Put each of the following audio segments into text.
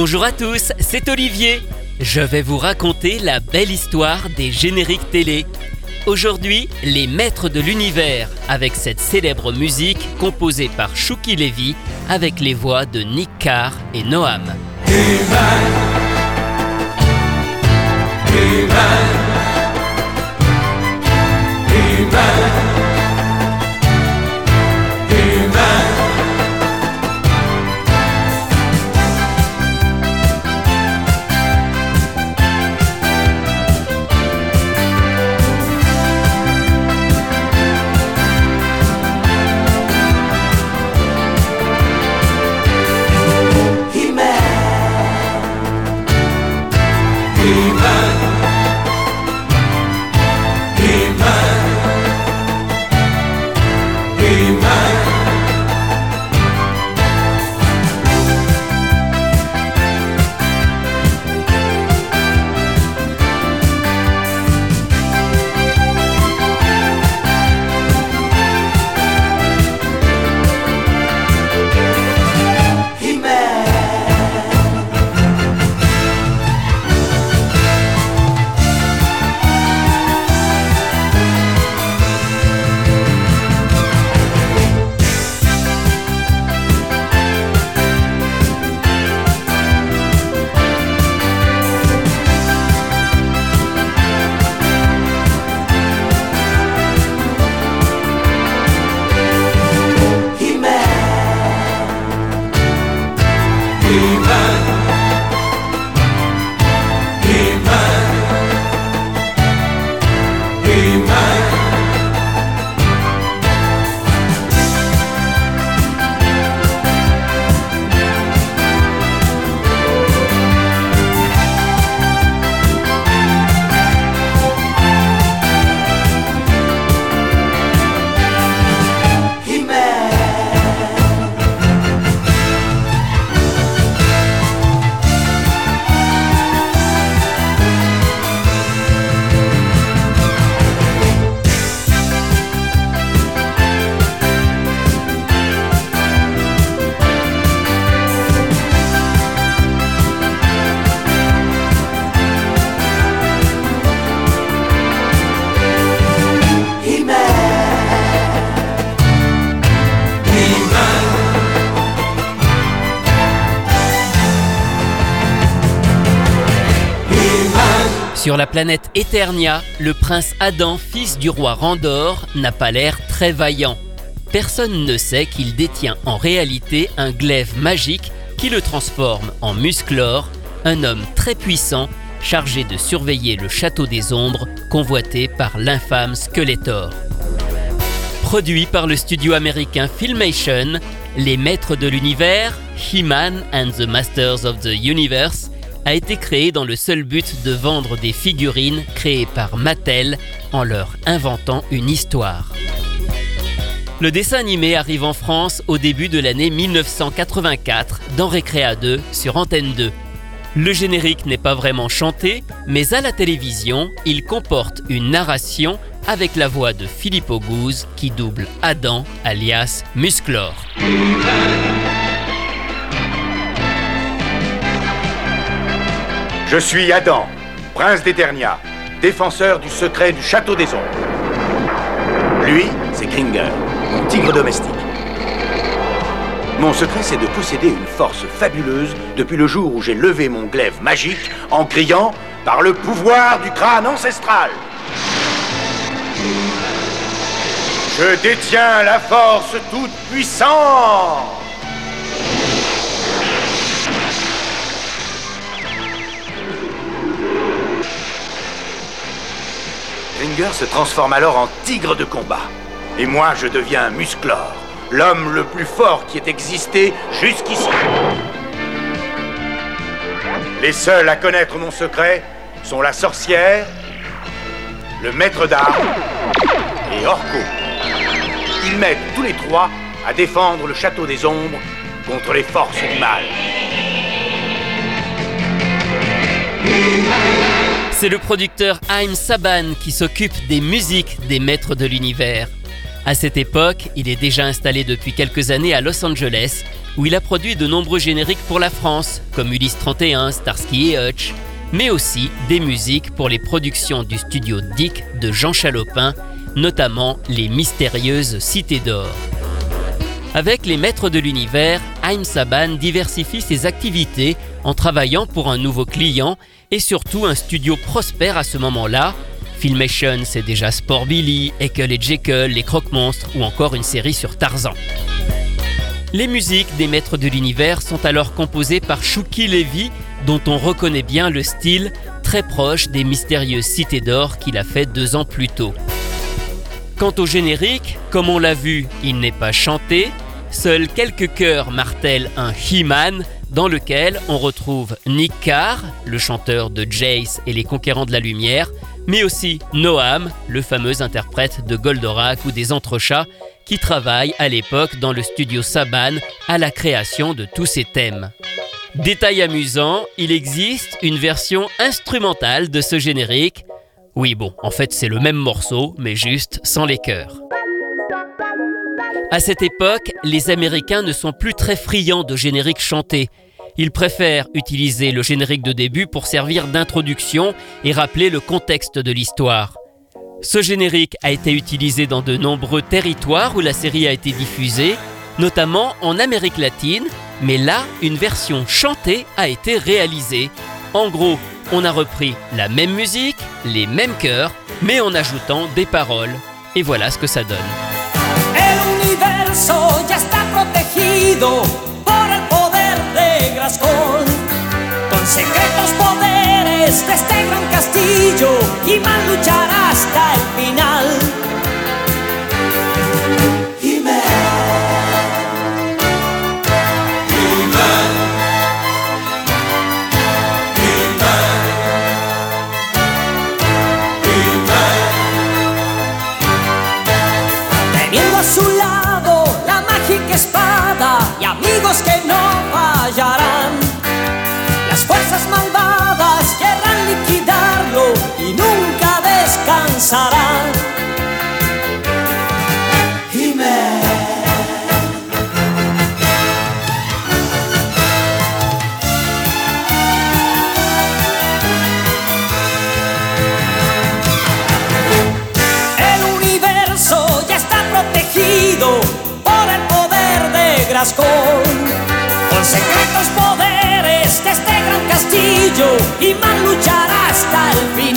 Bonjour à tous, c'est Olivier. Je vais vous raconter la belle histoire des génériques télé. Aujourd'hui, les maîtres de l'univers, avec cette célèbre musique composée par Shuki Levy, avec les voix de Nick Carr et Noam. Sur la planète Eternia, le prince Adam, fils du roi Randor, n'a pas l'air très vaillant. Personne ne sait qu'il détient en réalité un glaive magique qui le transforme en Musclor, un homme très puissant chargé de surveiller le château des ombres convoité par l'infâme Skeletor. Produit par le studio américain Filmation, Les Maîtres de l'Univers, He-Man and the Masters of the Universe a été créé dans le seul but de vendre des figurines créées par Mattel en leur inventant une histoire. Le dessin animé arrive en France au début de l'année 1984 dans Récréa 2 sur Antenne 2. Le générique n'est pas vraiment chanté, mais à la télévision, il comporte une narration avec la voix de Philippe Auguste qui double Adam alias Musclor. Je suis Adam, prince d'Eternia, défenseur du secret du château des ombres. Lui, c'est Kringer, mon tigre domestique. Mon secret, c'est de posséder une force fabuleuse depuis le jour où j'ai levé mon glaive magique en criant par le pouvoir du crâne ancestral. Je détiens la force toute puissante. Se transforme alors en tigre de combat. Et moi, je deviens Musclor, l'homme le plus fort qui ait existé jusqu'ici. Les seuls à connaître mon secret sont la sorcière, le maître d'armes et Orko. Ils m'aident tous les trois à défendre le château des ombres contre les forces du mal. C'est le producteur Haim Saban qui s'occupe des musiques des maîtres de l'univers. À cette époque, il est déjà installé depuis quelques années à Los Angeles où il a produit de nombreux génériques pour la France, comme Ulysse 31, Starsky et Hutch, mais aussi des musiques pour les productions du studio Dick de Jean Chalopin, notamment les mystérieuses Cités d'Or. Avec les maîtres de l'univers, Haim Saban diversifie ses activités en travaillant pour un nouveau client et surtout un studio prospère à ce moment-là. Filmation, c'est déjà Sport Billy, Ekel et Jekyll, Les Croque-Monstres ou encore une série sur Tarzan. Les musiques des maîtres de l'univers sont alors composées par Shuki Levy, dont on reconnaît bien le style très proche des mystérieuses cités d'or qu'il a fait deux ans plus tôt. Quant au générique, comme on l'a vu, il n'est pas chanté, seuls quelques chœurs martèlent un He-Man dans lequel on retrouve Nick Carr, le chanteur de Jace et les Conquérants de la Lumière, mais aussi Noam, le fameux interprète de Goldorak ou des Entrechats, qui travaille à l'époque dans le studio Saban à la création de tous ces thèmes. Détail amusant, il existe une version instrumentale de ce générique. Oui bon, en fait c'est le même morceau, mais juste sans les chœurs. À cette époque, les Américains ne sont plus très friands de génériques chantés. Ils préfèrent utiliser le générique de début pour servir d'introduction et rappeler le contexte de l'histoire. Ce générique a été utilisé dans de nombreux territoires où la série a été diffusée, notamment en Amérique latine, mais là, une version chantée a été réalisée. En gros, on a repris la même musique, les mêmes chœurs, mais en ajoutant des paroles. Et voilà ce que ça donne. Universo ya está protegido por el poder de Graskol. Con secretos poderes de este gran castillo, y mal luchará hasta el final. Ya está protegido por el poder de Graskol. Con secretos poderes de este gran castillo, y mal luchará hasta el final.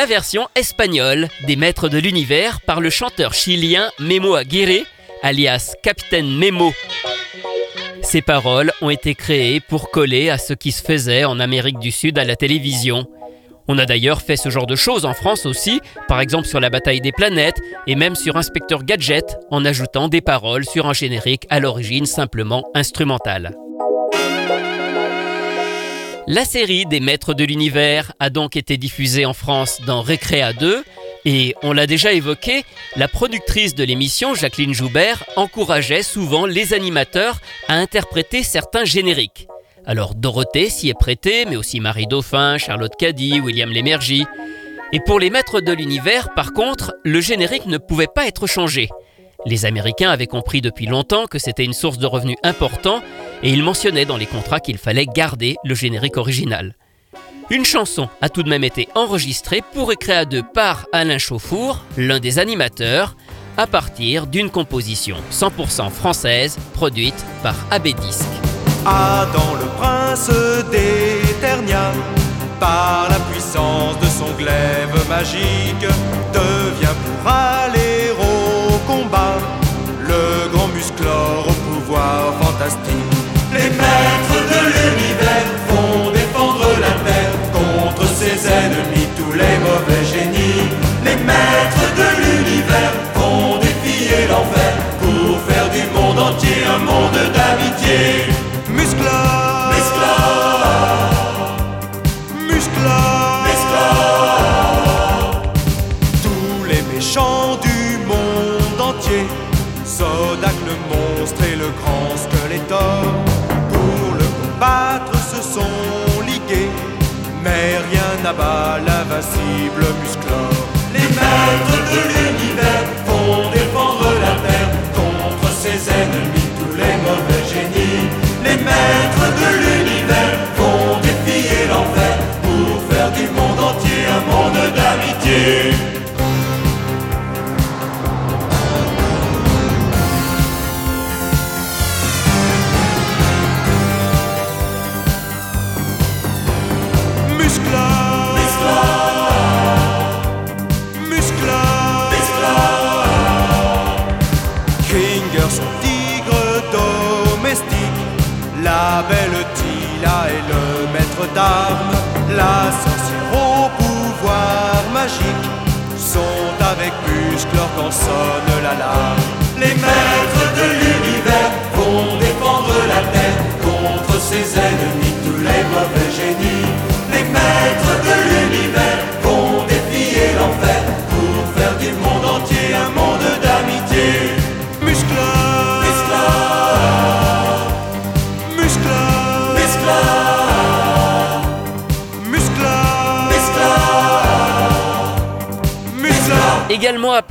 La version espagnole des Maîtres de l'Univers par le chanteur chilien Memo Aguirre, alias Captain Memo. Ces paroles ont été créées pour coller à ce qui se faisait en Amérique du Sud à la télévision. On a d'ailleurs fait ce genre de choses en France aussi, par exemple sur la bataille des planètes et même sur Inspecteur Gadget, en ajoutant des paroles sur un générique à l'origine simplement instrumental. La série des Maîtres de l'Univers a donc été diffusée en France dans Récréa 2 et on l'a déjà évoqué, la productrice de l'émission, Jacqueline Joubert, encourageait souvent les animateurs à interpréter certains génériques. Alors Dorothée s'y est prêtée, mais aussi Marie Dauphin, Charlotte Caddy, William Lémergie. Et pour les Maîtres de l'Univers, par contre, le générique ne pouvait pas être changé. Les Américains avaient compris depuis longtemps que c'était une source de revenus important et ils mentionnaient dans les contrats qu'il fallait garder le générique original. Une chanson a tout de même été enregistrée pour Récréa 2 par Alain Chauffour, l'un des animateurs, à partir d'une composition 100% française produite par AB Disc. Adam le prince d'Eternia, par la puissance de son glaive magique, devient pour aller Les maîtres de l'univers vont défendre la terre contre ses ennemis, tous les mauvais génies. Les maîtres de l'univers vont défier l'enfer pour faire du monde entier un monde d'amitié. D'armes, la sorcière au pouvoir magique sont avec Musclor quand sonne l'alarme. Les maîtres de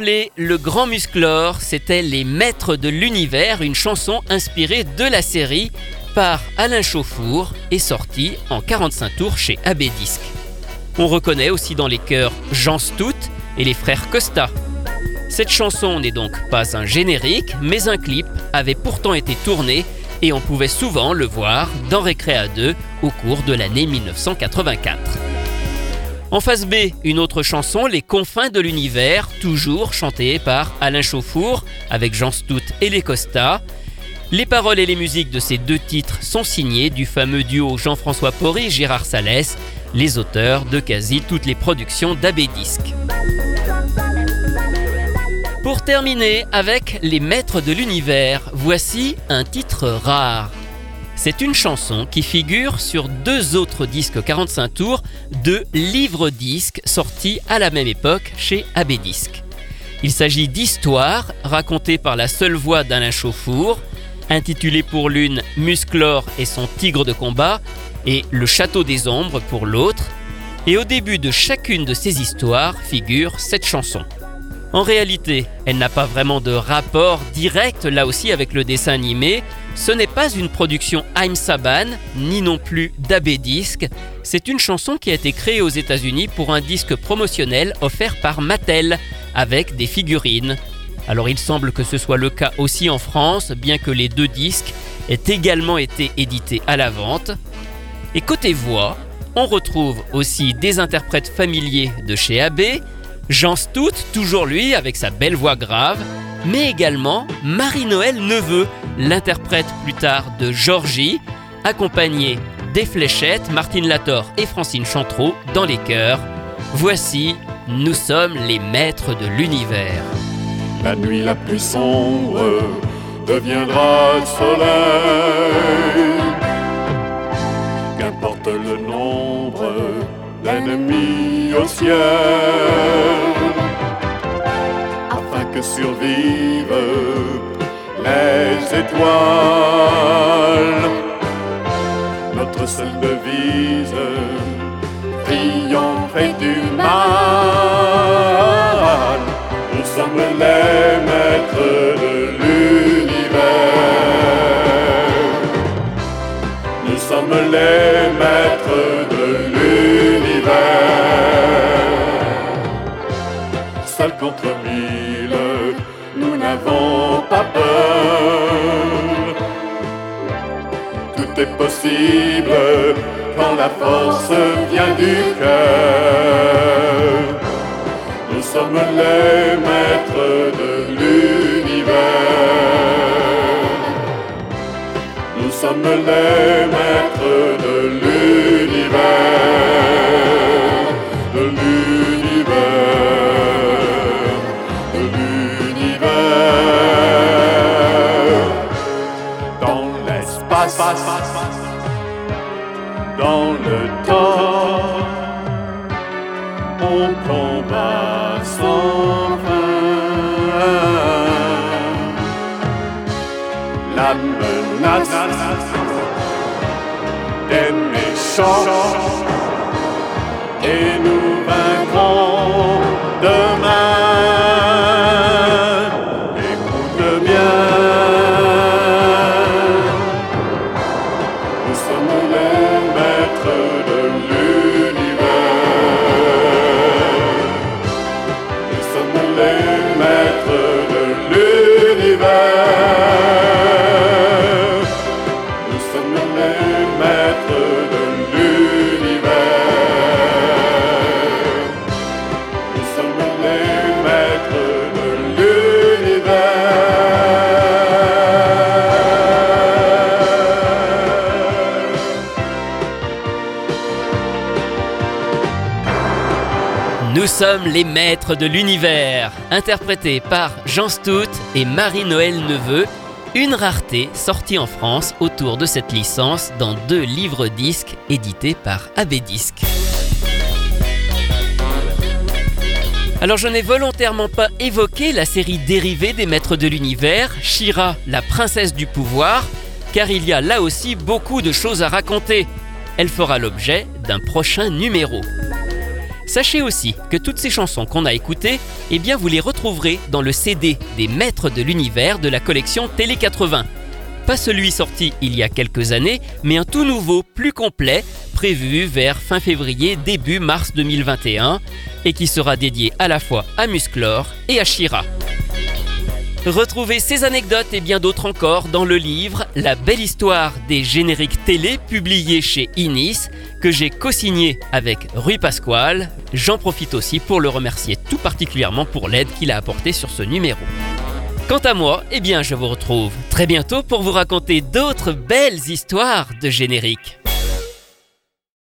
Le Grand Musclor, c'était Les Maîtres de l'Univers, une chanson inspirée de la série par Alain Chauffour et sortie en 45 tours chez AB Disc. On reconnaît aussi dans les chœurs Jean Stout et les frères Costa. Cette chanson n'est donc pas un générique, mais un clip avait pourtant été tourné et on pouvait souvent le voir dans Récréa 2 au cours de l'année 1984. En face B, une autre chanson, Les confins de l'univers, toujours chantée par Alain Chauffour avec Jean Stout et les Costa. Les paroles et les musiques de ces deux titres sont signées du fameux duo Jean-François Porry Gérard Salès, les auteurs de quasi toutes les productions d'AB Disc. Pour terminer avec Les Maîtres de l'Univers, voici un titre rare. C'est une chanson qui figure sur deux autres disques 45 tours de livres-disques sortis à la même époque chez AB Disc. Il s'agit d'histoires racontées par la seule voix d'Alain Chauffour, intitulées pour l'une Musclor et son tigre de combat et Le Château des Ombres pour l'autre. Et au début de chacune de ces histoires figure cette chanson. En réalité, elle n'a pas vraiment de rapport direct là aussi avec le dessin animé. Ce n'est pas une production Haim Saban, ni non plus d'AB Disc. C'est une chanson qui a été créée aux États-Unis pour un disque promotionnel offert par Mattel, avec des figurines. Alors il semble que ce soit le cas aussi en France, bien que les deux disques aient également été édités à la vente. Et côté voix, on retrouve aussi des interprètes familiers de chez AB, Jean Stout, toujours lui avec sa belle voix grave, mais également Marie-Noël Neveu, l'interprète plus tard de Georgie, accompagné des fléchettes, Martine Lator et Francine Chantreau dans les chœurs. Voici Nous sommes les maîtres de l'univers. La nuit la plus sombre deviendra le soleil. Qu'importe le nombre d'ennemis au ciel, afin que survivent les étoiles. Notre seule devise, triompher du mal. Possible quand la force vient du cœur. Nous sommes les maîtres de l'univers. Nous sommes les maîtres La menace des méchants et nous vaincrons demain. Écoute bien, nous sommes les maîtres de l'univers. Nous sommes les maîtres de l'univers. Les maîtres de l'univers, interprété par Jean Stout et Marie-Noël Neveu, une rareté sortie en France autour de cette licence dans deux livres disques édités par AB Disque. Alors je n'ai volontairement pas évoqué la série dérivée des maîtres de l'univers, Shira, la princesse du pouvoir, car il y a là aussi beaucoup de choses à raconter. Elle fera l'objet d'un prochain numéro. Sachez aussi que toutes ces chansons qu'on a écoutées, eh vous les retrouverez dans le CD des Maîtres de l'Univers de la collection Télé 80. Pas celui sorti il y a quelques années, mais un tout nouveau, plus complet, prévu vers fin février, début mars 2021, et qui sera dédié à la fois à Musclor et à Shira. Retrouvez ces anecdotes et bien d'autres encore dans le livre La belle histoire des génériques télé publié chez Inis que j'ai co-signé avec Rui Pasquale. J'en profite aussi pour le remercier tout particulièrement pour l'aide qu'il a apportée sur ce numéro. Quant à moi, eh bien je vous retrouve très bientôt pour vous raconter d'autres belles histoires de génériques.